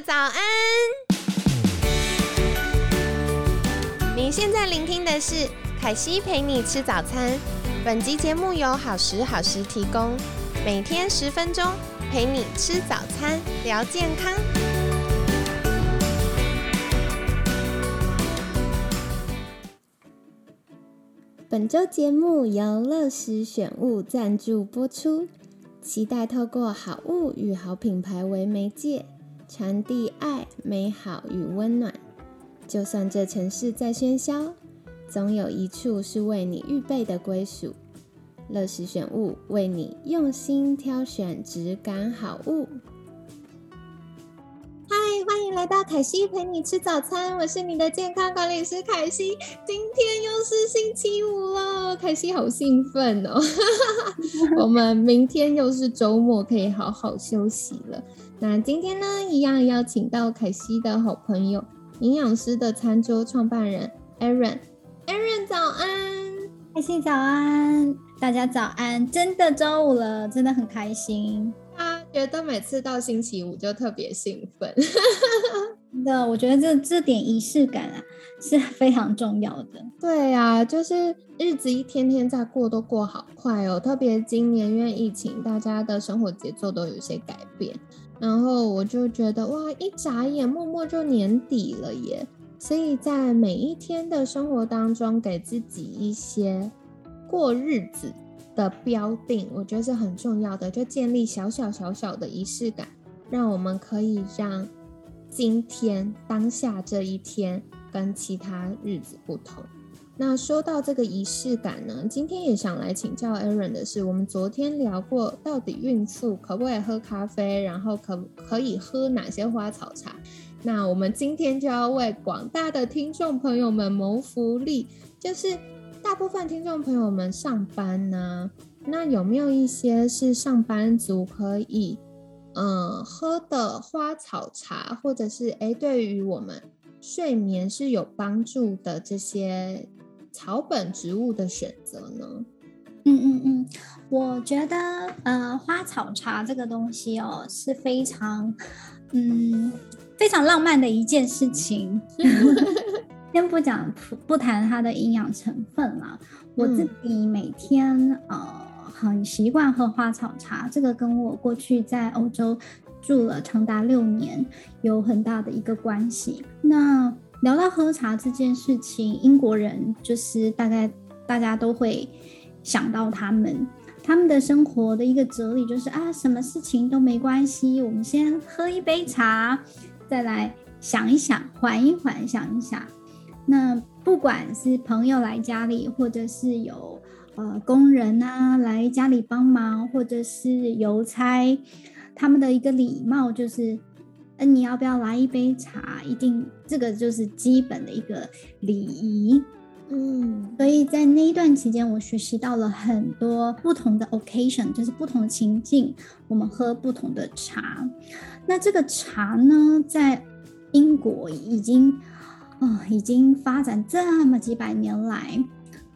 早安！你现在聆听的是凯西陪你吃早餐。本集节目由好时好食提供，每天十分钟陪你吃早餐，聊健康。本周节目由乐食选物赞助播出，期待透过好物与好品牌为媒介。传递爱、美好与温暖。就算这城市再喧嚣，总有一处是为你预备的归属。乐时选物为你用心挑选质感好物。嗨，欢迎来到凯西陪你吃早餐，我是你的健康管理师凯西。今天又是星期五了，凯西好兴奋哦！我们明天又是周末，可以好好休息了。那今天呢，一样邀请到凯西的好朋友，营养师的餐桌创办人 Aaron。Aaron 早安，凯西早安，大家早安！真的周五了，真的很开心。他觉得每次到星期五就特别兴奋。真的，我觉得这这点仪式感啊是非常重要的。对啊，就是日子一天天在过，都过好快哦。特别今年因为疫情，大家的生活节奏都有些改变。然后我就觉得哇，一眨眼，默默就年底了耶！所以在每一天的生活当中，给自己一些过日子的标定，我觉得是很重要的。就建立小小小小的仪式感，让我们可以让今天当下这一天跟其他日子不同。那说到这个仪式感呢，今天也想来请教 Aaron 的是，我们昨天聊过，到底孕妇可不可以喝咖啡，然后可可以喝哪些花草茶？那我们今天就要为广大的听众朋友们谋福利，就是大部分听众朋友们上班呢，那有没有一些是上班族可以嗯喝的花草茶，或者是哎对于我们睡眠是有帮助的这些？草本植物的选择呢？嗯嗯嗯，我觉得呃，花草茶这个东西哦是非常嗯非常浪漫的一件事情。先不讲不谈它的营养成分了，我自己每天呃很习惯喝花草茶，这个跟我过去在欧洲住了长达六年有很大的一个关系。那聊到喝茶这件事情，英国人就是大概大家都会想到他们，他们的生活的一个哲理就是啊，什么事情都没关系，我们先喝一杯茶，再来想一想，缓一缓，想一想。那不管是朋友来家里，或者是有呃工人啊来家里帮忙，或者是邮差，他们的一个礼貌就是。那你要不要来一杯茶？一定，这个就是基本的一个礼仪。嗯，所以在那一段期间，我学习到了很多不同的 occasion，就是不同的情境，我们喝不同的茶。那这个茶呢，在英国已经啊，已经发展这么几百年来。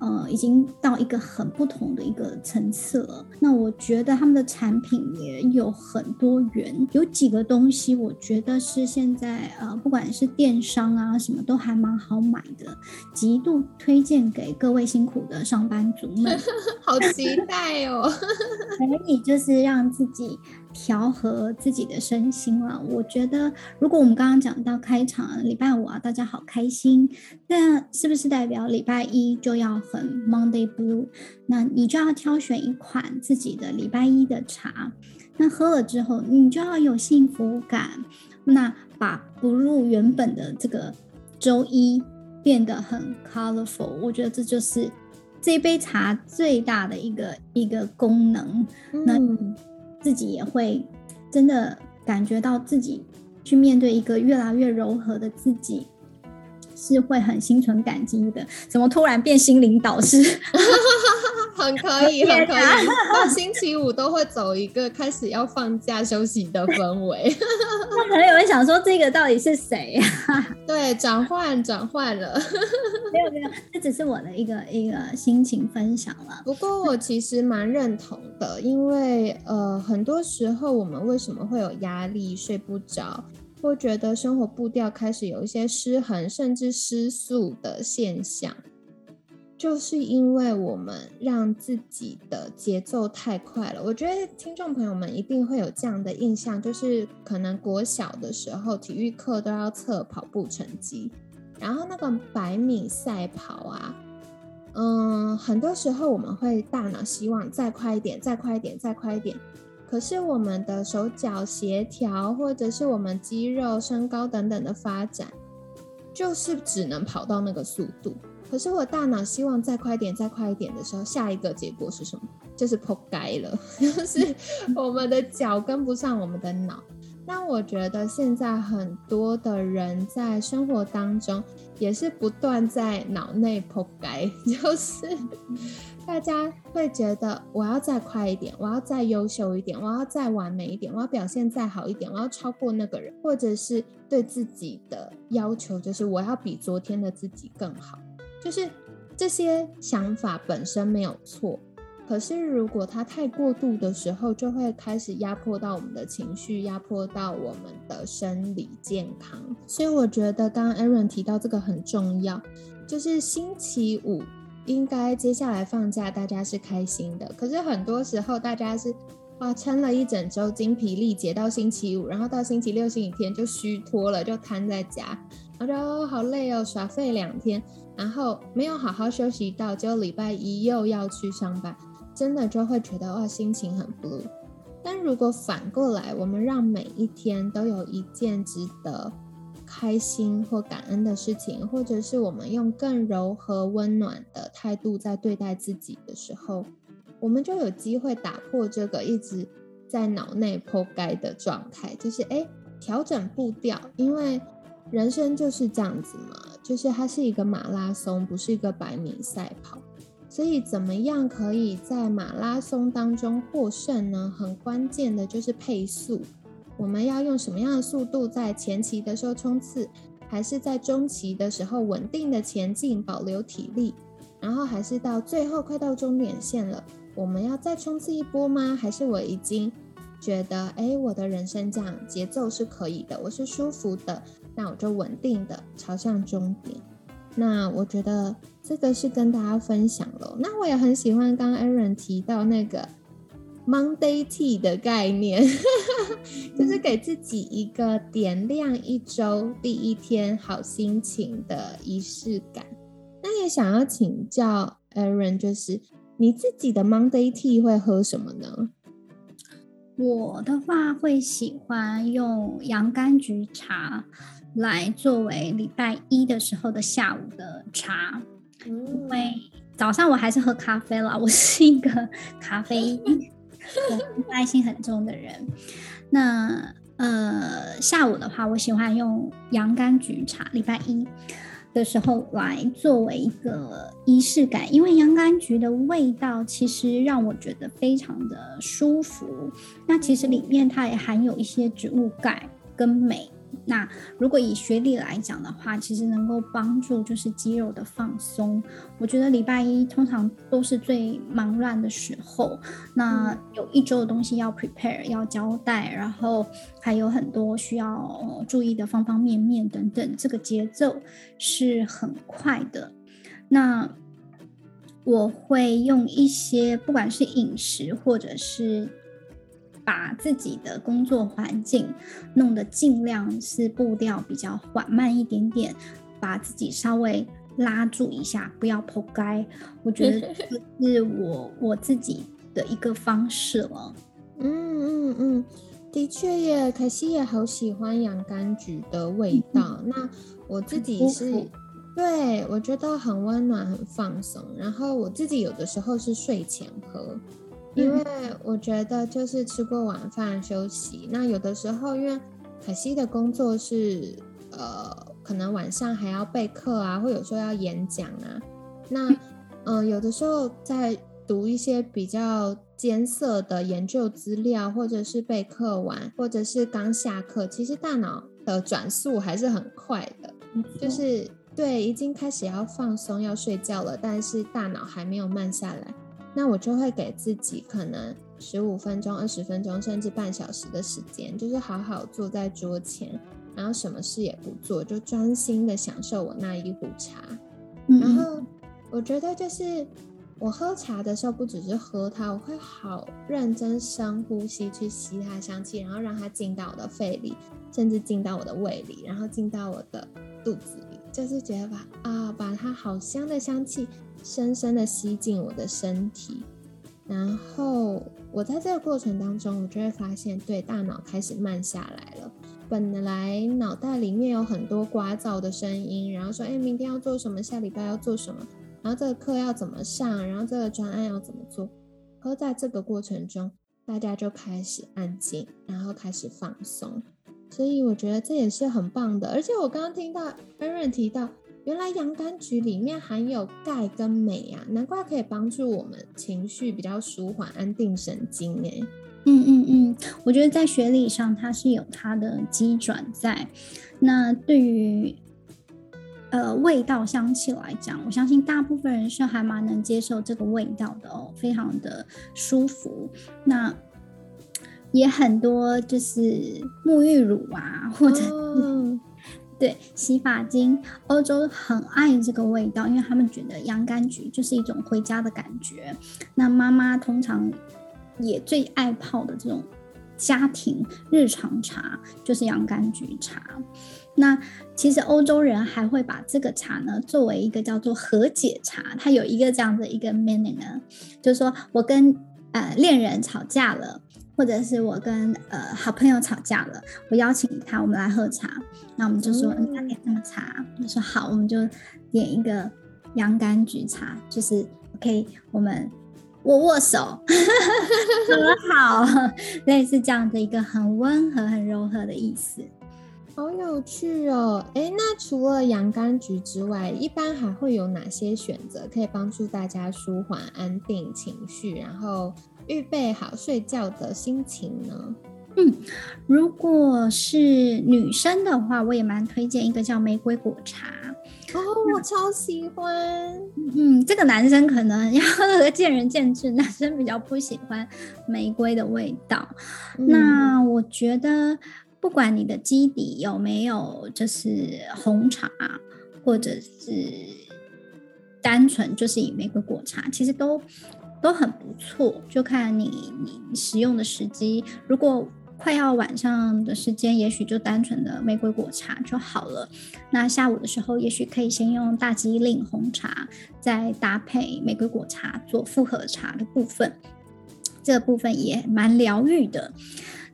呃，已经到一个很不同的一个层次了。那我觉得他们的产品也有很多元，有几个东西我觉得是现在呃，不管是电商啊什么，都还蛮好买的，极度推荐给各位辛苦的上班族们。好期待哦！可以就是让自己。调和自己的身心了。我觉得，如果我们刚刚讲到开场礼拜五啊，大家好开心，那是不是代表礼拜一就要很 Monday Blue？那你就要挑选一款自己的礼拜一的茶，那喝了之后，你就要有幸福感，那把不入原本的这个周一变得很 colorful。我觉得这就是这杯茶最大的一个一个功能。那。自己也会真的感觉到自己去面对一个越来越柔和的自己，是会很心存感激的。怎么突然变心灵导师？很可以，很可以。到星期五都会走一个开始要放假休息的氛围。那可能有人想说，这个到底是谁呀？对，转换转换了。没有没有，这只是我的一个一个心情分享了。不过我其实蛮认同的，因为呃，很多时候我们为什么会有压力、睡不着，或觉得生活步调开始有一些失衡，甚至失速的现象，就是因为我们让自己的节奏太快了。我觉得听众朋友们一定会有这样的印象，就是可能国小的时候体育课都要测跑步成绩，然后那个百米赛跑啊，嗯，很多时候我们会大脑希望再快一点，再快一点，再快一点。可是我们的手脚协调，或者是我们肌肉、身高等等的发展，就是只能跑到那个速度。可是我大脑希望再快一点、再快一点的时候，下一个结果是什么？就是破街了，就是我们的脚跟不上我们的脑。那我觉得现在很多的人在生活当中也是不断在脑内破街，就是 大家会觉得我要再快一点，我要再优秀一点，我要再完美一点，我要表现再好一点，我要超过那个人，或者是对自己的要求就是我要比昨天的自己更好，就是这些想法本身没有错。可是，如果它太过度的时候，就会开始压迫到我们的情绪，压迫到我们的生理健康。所以，我觉得刚刚 Aaron 提到这个很重要，就是星期五应该接下来放假，大家是开心的。可是很多时候，大家是哇撑了一整周，精疲力竭到星期五，然后到星期六、星期天就虚脱了，就瘫在家，然后就好累哦，耍废两天，然后没有好好休息到，就礼拜一又要去上班。真的就会觉得哇，心情很 blue。但如果反过来，我们让每一天都有一件值得开心或感恩的事情，或者是我们用更柔和温暖的态度在对待自己的时候，我们就有机会打破这个一直在脑内破盖的状态，就是哎，调整步调，因为人生就是这样子嘛，就是它是一个马拉松，不是一个百米赛跑。所以，怎么样可以在马拉松当中获胜呢？很关键的就是配速。我们要用什么样的速度在前期的时候冲刺，还是在中期的时候稳定的前进，保留体力？然后还是到最后快到终点线了，我们要再冲刺一波吗？还是我已经觉得，哎，我的人生这样节奏是可以的，我是舒服的，那我就稳定的朝向终点。那我觉得这个是跟大家分享了。那我也很喜欢刚刚 Aaron 提到那个 Monday Tea 的概念，就是给自己一个点亮一周第一天好心情的仪式感。那也想要请教 Aaron，就是你自己的 Monday Tea 会喝什么呢？我的话会喜欢用洋甘菊茶。来作为礼拜一的时候的下午的茶，因为早上我还是喝咖啡了。我是一个咖啡耐心很重的人。那呃，下午的话，我喜欢用洋甘菊茶。礼拜一的时候来作为一个仪式感，因为洋甘菊的味道其实让我觉得非常的舒服。那其实里面它也含有一些植物钙跟镁。那如果以学历来讲的话，其实能够帮助就是肌肉的放松。我觉得礼拜一通常都是最忙乱的时候，那有一周的东西要 prepare 要交代，然后还有很多需要注意的方方面面等等，这个节奏是很快的。那我会用一些不管是饮食或者是。把自己的工作环境弄得尽量是步调比较缓慢一点点，把自己稍微拉住一下，不要扑街。我觉得这 是我我自己的一个方式了。嗯嗯嗯，的确耶，可惜也好喜欢洋甘菊的味道。那我自己是，对我觉得很温暖、很放松。然后我自己有的时候是睡前喝。因为我觉得就是吃过晚饭休息，那有的时候因为可惜的工作是呃，可能晚上还要备课啊，或有时候要演讲啊，那嗯，有的时候在读一些比较艰涩的研究资料，或者是备课完，或者是刚下课，其实大脑的转速还是很快的，就是对，已经开始要放松要睡觉了，但是大脑还没有慢下来。那我就会给自己可能十五分钟、二十分钟，甚至半小时的时间，就是好好坐在桌前，然后什么事也不做，就专心的享受我那一壶茶。嗯然后我觉得就是我喝茶的时候，不只是喝它，我会好认真深呼吸去吸它香气，然后让它进到我的肺里，甚至进到我的胃里，然后进到我的肚子里，就是觉得把啊把它好香的香气深深的吸进我的身体。然后我在这个过程当中，我就会发现，对大脑开始慢下来了。本来脑袋里面有很多聒噪的声音，然后说，哎，明天要做什么，下礼拜要做什么，然后这个课要怎么上，然后这个专案要怎么做。然后在这个过程中，大家就开始安静，然后开始放松。所以我觉得这也是很棒的。而且我刚刚听到 Aaron 提到，原来洋甘菊里面含有钙跟镁啊，难怪可以帮助我们情绪比较舒缓、安定神经哎。嗯嗯嗯，我觉得在学理上它是有它的机转在。那对于呃味道香气来讲，我相信大部分人是还蛮能接受这个味道的哦，非常的舒服。那也很多就是沐浴乳啊，或者哦对洗发精，欧洲很爱这个味道，因为他们觉得洋甘菊就是一种回家的感觉。那妈妈通常也最爱泡的这种家庭日常茶就是洋甘菊茶。那其实欧洲人还会把这个茶呢作为一个叫做和解茶，它有一个这样的一个 meaning 呢，就是说我跟呃恋人吵架了。或者是我跟呃好朋友吵架了，我邀请他，我们来喝茶。那我们就说，嗯你要点什么茶？他说好，我们就点一个洋甘菊茶，就是 OK，我们握握手，和好，类似这样的一个很温和、很柔和的意思。好有趣哦！诶，那除了洋甘菊之外，一般还会有哪些选择可以帮助大家舒缓、安定情绪，然后预备好睡觉的心情呢？嗯如果是女生的话，我也蛮推荐一个叫玫瑰果茶。哦，我超喜欢。嗯，这个男生可能要见仁见智，男生比较不喜欢玫瑰的味道。嗯那我觉得，不管你的基底有没有就是红茶，或者是单纯就是以玫瑰果茶，其实都都很不错，就看你你使用的时机。如果快要晚上的时间，也许就单纯的玫瑰果茶就好了。那下午的时候，也许可以先用大吉岭红茶，再搭配玫瑰果茶做复合茶的部分，这部分也蛮疗愈的。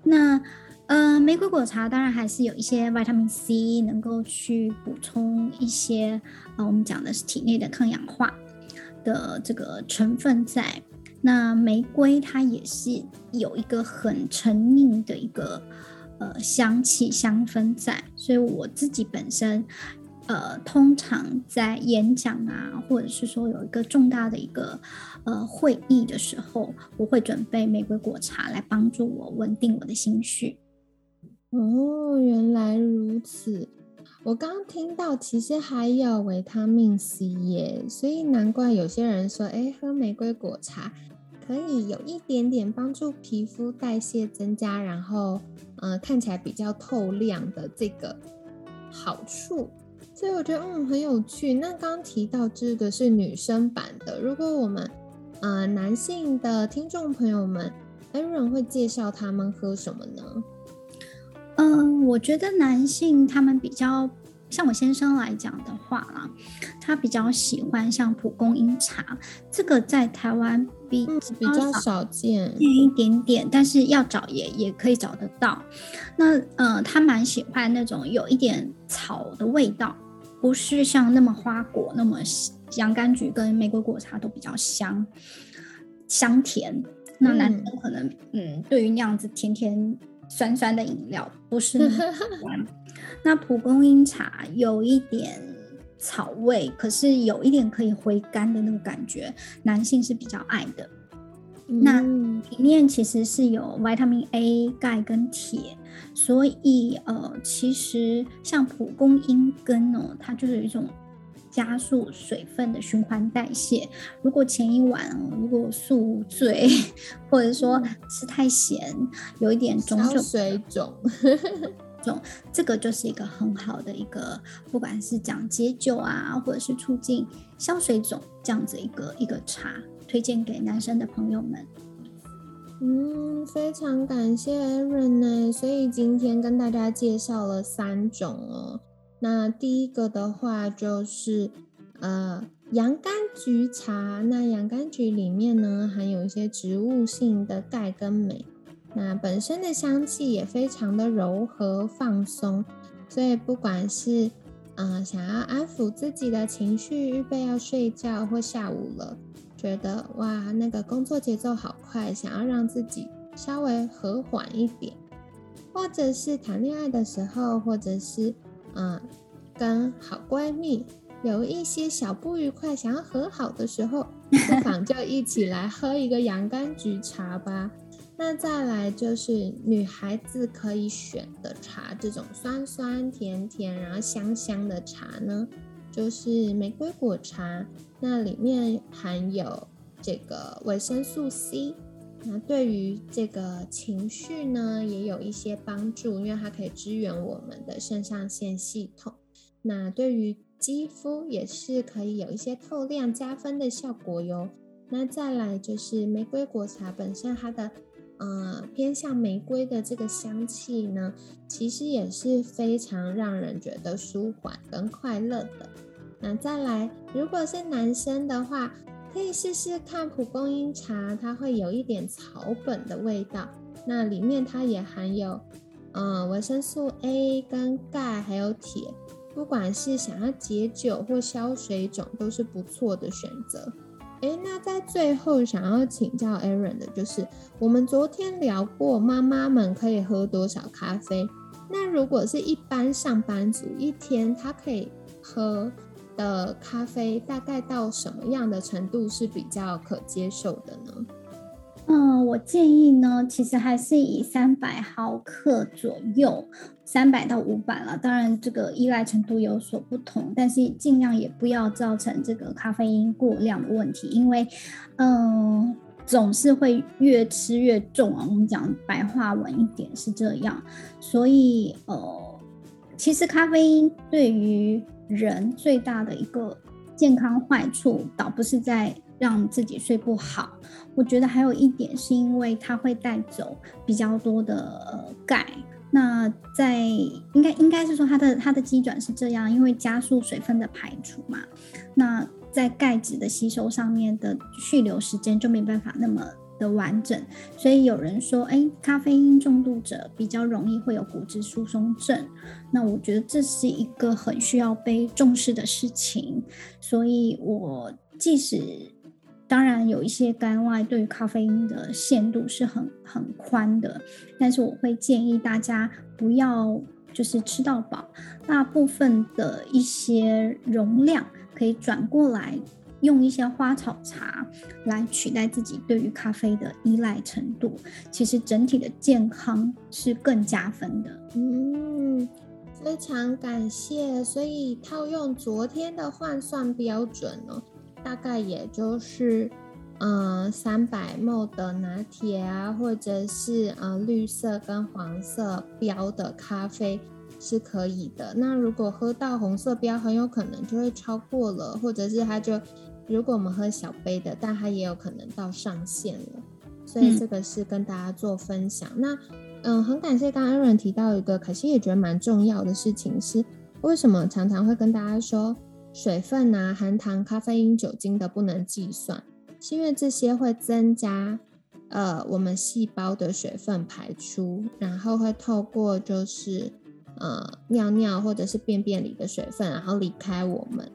那呃，玫瑰果茶当然还是有一些维他命 C 能够去补充一些呃，我们讲的是体内的抗氧化的这个成分在。那玫瑰它也是有一个很沉溺的一个呃香气香氛在，所以我自己本身呃通常在演讲啊，或者是说有一个重大的一个呃会议的时候，我会准备玫瑰果茶来帮助我稳定我的心绪。哦，原来如此。我刚听到，其实还有维他命 C 耶，所以难怪有些人说，哎，喝玫瑰果茶可以有一点点帮助皮肤代谢增加，然后，呃，看起来比较透亮的这个好处。所以我觉得，嗯，很有趣。那刚提到这个是女生版的，如果我们，呃，男性的听众朋友们，Aaron 会介绍他们喝什么呢？嗯，我觉得男性他们比较像我先生来讲的话啦，他比较喜欢像蒲公英茶，这个在台湾比嗯，比较少见。见一点点，但是要找也也可以找得到。那呃，他蛮喜欢那种有一点草的味道，不是像那么花果那么洋甘菊跟玫瑰果茶都比较香香甜。那男生可能嗯，对于那样子甜甜酸酸的饮料不是那么喜欢。那蒲公英茶有一点草味，可是有一点可以回甘的那个感觉，男性是比较爱的。那嗯里面其实是有维他命 A、钙跟铁，所以呃，其实像蒲公英根哦，它就是有一种加速水分的循环代谢。如果前一晚哦，如果宿醉，或者说吃太咸，有一点肿消肿水肿，重，这个就是一个很好的一个，不管是讲解酒啊，或者是促进消水肿这样子一个一个茶，推荐给男生的朋友们。嗯，非常感谢 Aaron 呢。所以今天跟大家介绍了三种哦。那第一个的话就是呃洋甘菊茶。那洋甘菊里面呢含有一些植物性的钙跟镁，那本身的香气也非常的柔和放松。所以不管是嗯想要安抚自己的情绪，预备要睡觉或下午了。觉得哇，那个工作节奏好快，想要让自己稍微和缓一点，或者是谈恋爱的时候，或者是嗯跟好闺蜜有一些小不愉快，想要和好的时候，不 妨就一起来喝一个洋甘菊茶吧。那再来就是女孩子可以选的茶，这种酸酸甜甜，然后香香的茶呢。就是玫瑰果茶，那里面含有这个维生素 C，那对于这个情绪呢也有一些帮助，因为它可以支援我们的肾上腺系统。那对于肌肤也是可以有一些透亮加分的效果哟。那再来就是玫瑰果茶本身它的呃偏向玫瑰的这个香气呢，其实也是非常让人觉得舒缓跟快乐的。那再来，如果是男生的话，可以试试看蒲公英茶，它会有一点草本的味道。那里面它也含有，嗯，维生素 A 跟钙，还有铁。不管是想要解酒或消水肿，都是不错的选择。诶，那在最后想要请教 Aaron 的就是，我们昨天聊过妈妈们可以喝多少咖啡？那如果是一般上班族，一天他可以喝？的咖啡大概到什么样的程度是比较可接受的呢？嗯，我建议呢，其实还是以三百毫克左右，三百到五百了。当然，这个依赖程度有所不同，但是尽量也不要造成这个咖啡因过量的问题，因为嗯，总是会越吃越重啊。我们讲白话文一点是这样，所以呃，其实咖啡因对于人最大的一个健康坏处，倒不是在让自己睡不好。我觉得还有一点是因为它会带走比较多的钙。那在应该应该是说它的它的基转是这样，因为加速水分的排除嘛。那在钙质的吸收上面的蓄留时间就没办法那么。的完整，所以有人说，哎，咖啡因重度者比较容易会有骨质疏松症。那我觉得这是一个很需要被重视的事情。所以，我即使当然有一些肝外对于咖啡因的限度是很很宽的，但是我会建议大家不要就是吃到饱，大部分的一些容量可以转过来。用一些花草茶来取代自己对于咖啡的依赖程度，其实整体的健康是更加分的。嗯，非常感谢。所以套用昨天的换算标准呢，大概也就是嗯三百沫的拿铁啊，或者是呃绿色跟黄色标的咖啡是可以的。那如果喝到红色标，很有可能就会超过了，或者是它就。如果我们喝小杯的，但它也有可能到上限了，所以这个是跟大家做分享。那嗯，很感谢刚刚 Aaron 提到一个，可惜也觉得蛮重要的事情是，为什么常常会跟大家说水分啊、含糖、咖啡因、酒精的不能计算，是因为这些会增加呃我们细胞的水分排出，然后会透过就是呃尿尿或者是便便里的水分，然后离开我们，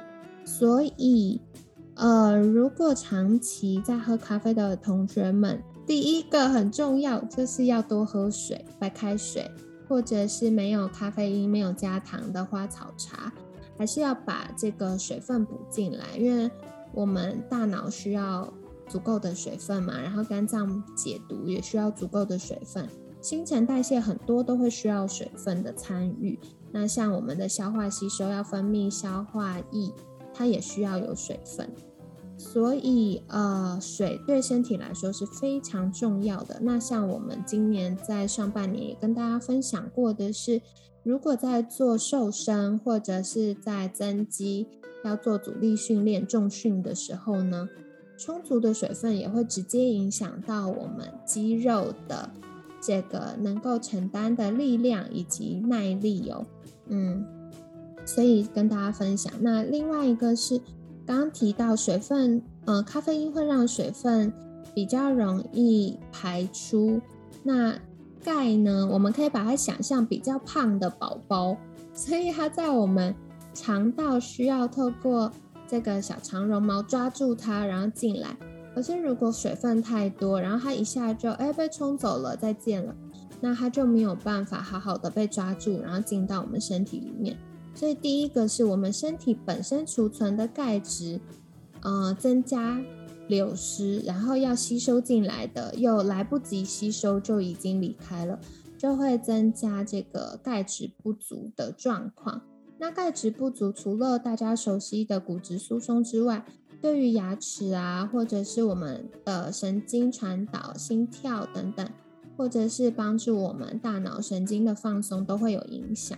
所以。呃，如果长期在喝咖啡的同学们，第一个很重要就是要多喝水，白开水，或者是没有咖啡因、没有加糖的花草茶，还是要把这个水分补进来，因为我们大脑需要足够的水分嘛，然后肝脏解毒也需要足够的水分，新陈代谢很多都会需要水分的参与。那像我们的消化吸收要分泌消化液，它也需要有水分。所以呃，水对身体来说是非常重要的。那像我们今年在上半年也跟大家分享过的是，如果在做瘦身或者是在增肌要做阻力训练、重训的时候呢，充足的水分也会直接影响到我们肌肉的这个能够承担的力量以及耐力哦。嗯，所以跟大家分享。那另外一个是。刚刚提到水分，呃，咖啡因会让水分比较容易排出。那钙呢？我们可以把它想象比较胖的宝宝，所以它在我们肠道需要透过这个小肠绒毛抓住它，然后进来。可是如果水分太多，然后它一下就哎被冲走了，再见了，那它就没有办法好好的被抓住，然后进到我们身体里面。所以第一个是我们身体本身储存的钙质，呃，增加流失，然后要吸收进来的又来不及吸收就已经离开了，就会增加这个钙质不足的状况。那钙质不足，除了大家熟悉的骨质疏松之外，对于牙齿啊，或者是我们的神经传导、心跳等等，或者是帮助我们大脑神经的放松，都会有影响。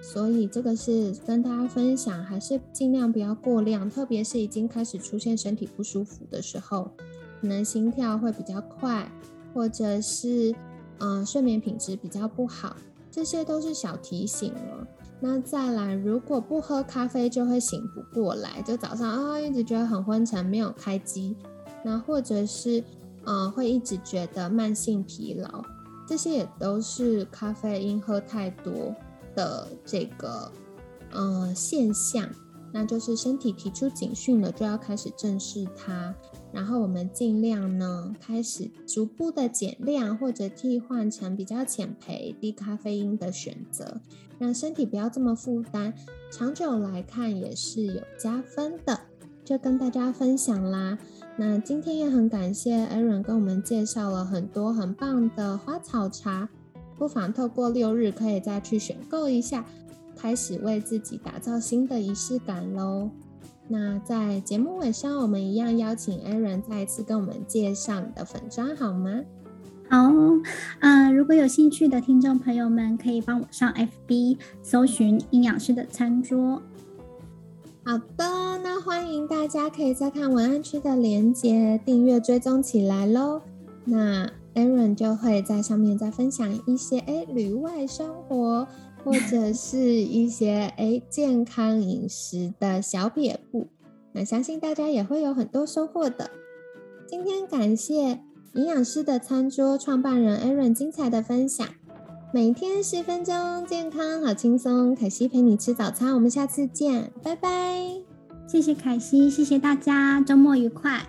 所以这个是跟大家分享，还是尽量不要过量，特别是已经开始出现身体不舒服的时候，可能心跳会比较快，或者是嗯睡眠品质比较不好，这些都是小提醒了。那再来，如果不喝咖啡就会醒不过来，就早上啊一直觉得很昏沉，没有开机，那或者是嗯会一直觉得慢性疲劳，这些也都是咖啡因喝太多。的这个呃现象，那就是身体提出警讯了，就要开始正视它。然后我们尽量呢，开始逐步的减量或者替换成比较浅焙、低咖啡因的选择，让身体不要这么负担。长久来看也是有加分的，就跟大家分享啦。那今天也很感谢 Aaron 跟我们介绍了很多很棒的花草茶。不妨透过六日，可以再去选购一下，开始为自己打造新的仪式感喽。那在节目尾声，我们一样邀请 Aaron 再一次跟我们介绍你的粉砖好吗？好，嗯，如果有兴趣的听众朋友们，可以帮我上 FB 搜寻营养师的餐桌。好的，那欢迎大家可以再看文案区的连接，订阅追踪起来喽。那。Aaron 就会在上面再分享一些哎旅外生活，或者是一些哎健康饮食的小撇步，那相信大家也会有很多收获的。今天感谢营养师的餐桌创办人 Aaron 精彩的分享，每天十分钟，健康好轻松。凯西陪你吃早餐，我们下次见，拜拜。谢谢凯西，谢谢大家，周末愉快。